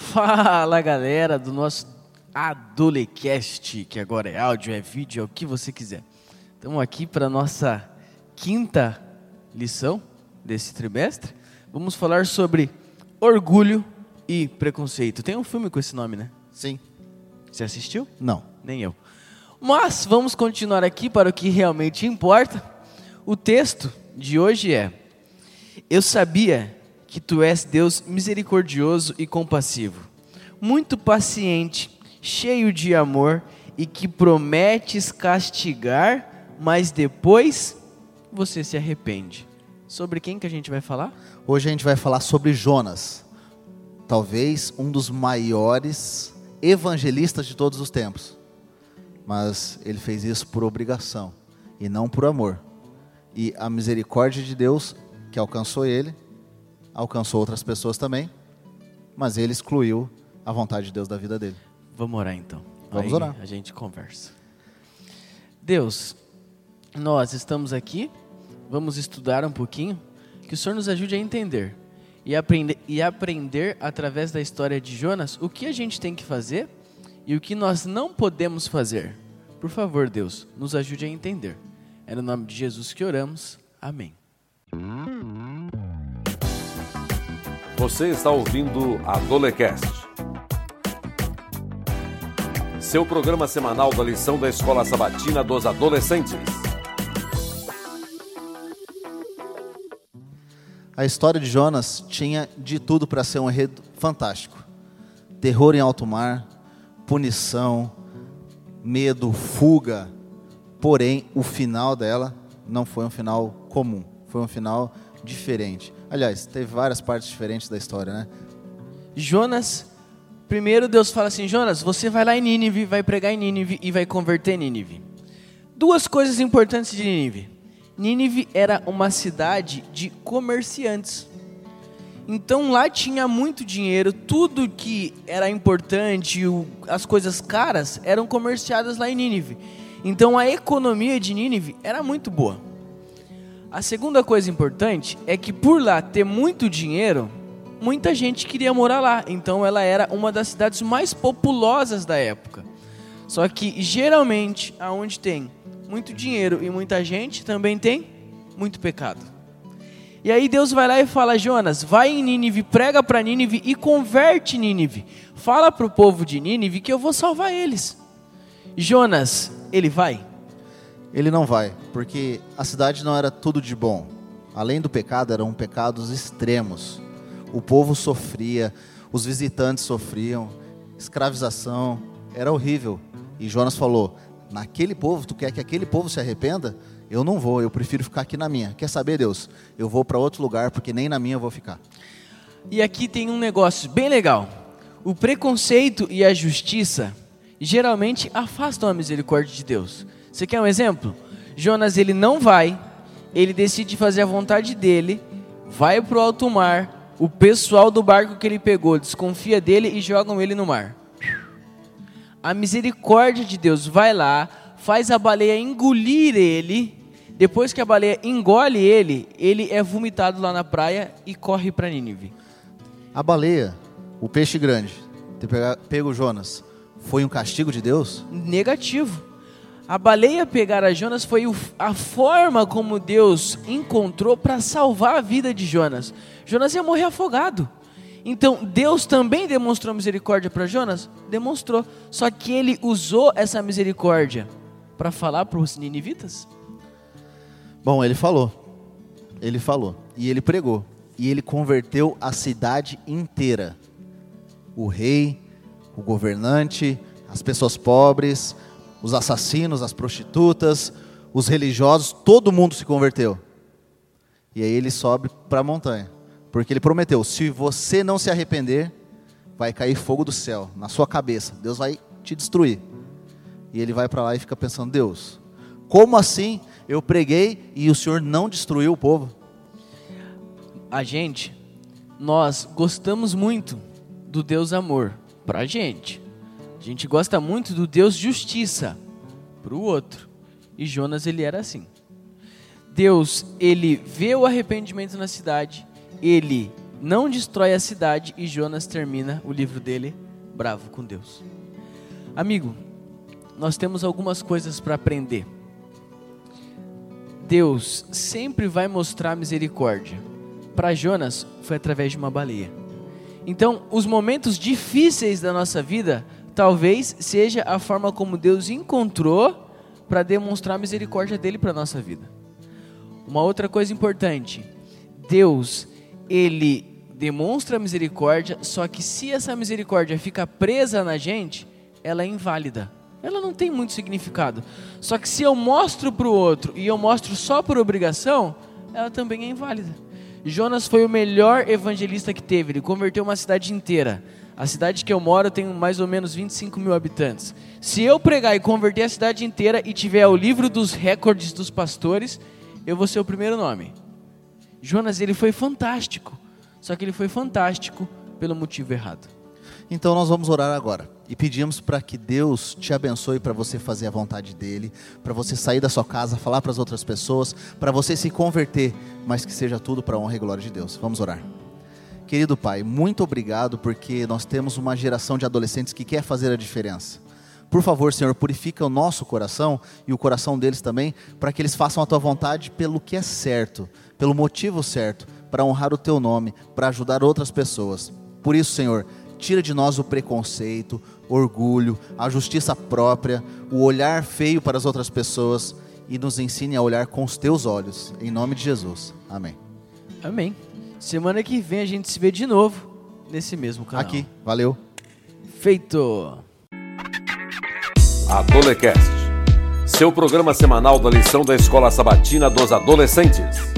Fala galera do nosso Adolecast, que agora é áudio, é vídeo, é o que você quiser. Estamos aqui para a nossa quinta lição desse trimestre. Vamos falar sobre orgulho e preconceito. Tem um filme com esse nome, né? Sim. Você assistiu? Não. Nem eu. Mas vamos continuar aqui para o que realmente importa. O texto de hoje é: Eu sabia que tu és Deus misericordioso e compassivo, muito paciente, cheio de amor e que prometes castigar, mas depois você se arrepende. Sobre quem que a gente vai falar? Hoje a gente vai falar sobre Jonas, talvez um dos maiores evangelistas de todos os tempos. Mas ele fez isso por obrigação e não por amor. E a misericórdia de Deus que alcançou ele, alcançou outras pessoas também, mas ele excluiu a vontade de Deus da vida dele. Vamos orar então. Vamos Aí orar. A gente conversa. Deus, nós estamos aqui, vamos estudar um pouquinho, que o Senhor nos ajude a entender e aprender, e aprender através da história de Jonas o que a gente tem que fazer e o que nós não podemos fazer. Por favor, Deus, nos ajude a entender. É no nome de Jesus que oramos. Amém. Você está ouvindo a Dolecast. Seu programa semanal da lição da Escola Sabatina dos Adolescentes. A história de Jonas tinha de tudo para ser um enredo fantástico. Terror em alto mar, punição, medo, fuga. Porém, o final dela não foi um final comum, foi um final diferente. Aliás, teve várias partes diferentes da história, né? Jonas, primeiro Deus fala assim: Jonas, você vai lá em Nínive, vai pregar em Nínive e vai converter Nínive. Duas coisas importantes de Nínive. Nínive era uma cidade de comerciantes. Então lá tinha muito dinheiro, tudo que era importante, as coisas caras eram comerciadas lá em Nínive. Então a economia de Nínive era muito boa. A segunda coisa importante é que por lá ter muito dinheiro, muita gente queria morar lá. Então ela era uma das cidades mais populosas da época. Só que geralmente, aonde tem muito dinheiro e muita gente, também tem muito pecado. E aí Deus vai lá e fala: Jonas, vai em Nínive, prega para Nínive e converte Nínive. Fala para o povo de Nínive que eu vou salvar eles. Jonas, ele vai? Ele não vai, porque a cidade não era tudo de bom. Além do pecado, eram pecados extremos. O povo sofria, os visitantes sofriam, escravização, era horrível. E Jonas falou: Naquele povo, tu quer que aquele povo se arrependa? Eu não vou, eu prefiro ficar aqui na minha. Quer saber, Deus? Eu vou para outro lugar, porque nem na minha eu vou ficar. E aqui tem um negócio bem legal. O preconceito e a justiça geralmente afastam a misericórdia de Deus. Você quer um exemplo? Jonas ele não vai, ele decide fazer a vontade dele, vai para o alto mar, o pessoal do barco que ele pegou desconfia dele e jogam ele no mar. A misericórdia de Deus vai lá, faz a baleia engolir ele. Depois que a baleia engole ele, ele é vomitado lá na praia e corre para Nínive. A baleia, o peixe grande, ter pega- pego Jonas, foi um castigo de Deus? negativo. A baleia pegar a Jonas foi a forma como Deus encontrou para salvar a vida de Jonas. Jonas ia morrer afogado. Então, Deus também demonstrou misericórdia para Jonas? Demonstrou. Só que ele usou essa misericórdia para falar para os ninivitas? Bom, ele falou. Ele falou. E ele pregou. E ele converteu a cidade inteira. O rei, o governante, as pessoas pobres, os assassinos, as prostitutas, os religiosos, todo mundo se converteu. E aí ele sobe para a montanha. Porque ele prometeu: se você não se arrepender, vai cair fogo do céu na sua cabeça. Deus vai te destruir. E ele vai para lá e fica pensando: Deus, como assim eu preguei e o Senhor não destruiu o povo? A gente, nós gostamos muito do Deus amor para a gente. A gente gosta muito do Deus justiça para o outro. E Jonas ele era assim. Deus, ele vê o arrependimento na cidade, ele não destrói a cidade e Jonas termina o livro dele bravo com Deus. Amigo, nós temos algumas coisas para aprender. Deus sempre vai mostrar misericórdia. Para Jonas foi através de uma baleia. Então, os momentos difíceis da nossa vida talvez seja a forma como Deus encontrou para demonstrar a misericórdia dele para nossa vida. Uma outra coisa importante, Deus, ele demonstra misericórdia, só que se essa misericórdia fica presa na gente, ela é inválida. Ela não tem muito significado. Só que se eu mostro para o outro e eu mostro só por obrigação, ela também é inválida. Jonas foi o melhor evangelista que teve, ele converteu uma cidade inteira. A cidade que eu moro tem mais ou menos 25 mil habitantes. Se eu pregar e converter a cidade inteira e tiver o livro dos recordes dos pastores, eu vou ser o primeiro nome. Jonas, ele foi fantástico. Só que ele foi fantástico pelo motivo errado. Então nós vamos orar agora e pedimos para que Deus te abençoe para você fazer a vontade dele, para você sair da sua casa, falar para as outras pessoas, para você se converter, mas que seja tudo para a honra e glória de Deus. Vamos orar. Querido Pai, muito obrigado porque nós temos uma geração de adolescentes que quer fazer a diferença. Por favor, Senhor, purifica o nosso coração e o coração deles também, para que eles façam a tua vontade pelo que é certo, pelo motivo certo, para honrar o teu nome, para ajudar outras pessoas. Por isso, Senhor, tira de nós o preconceito, orgulho, a justiça própria, o olhar feio para as outras pessoas e nos ensine a olhar com os teus olhos. Em nome de Jesus. Amém. Amém. Semana que vem a gente se vê de novo nesse mesmo canal. Aqui. Valeu. Feito. Adolecast. Seu programa semanal da lição da Escola Sabatina dos Adolescentes.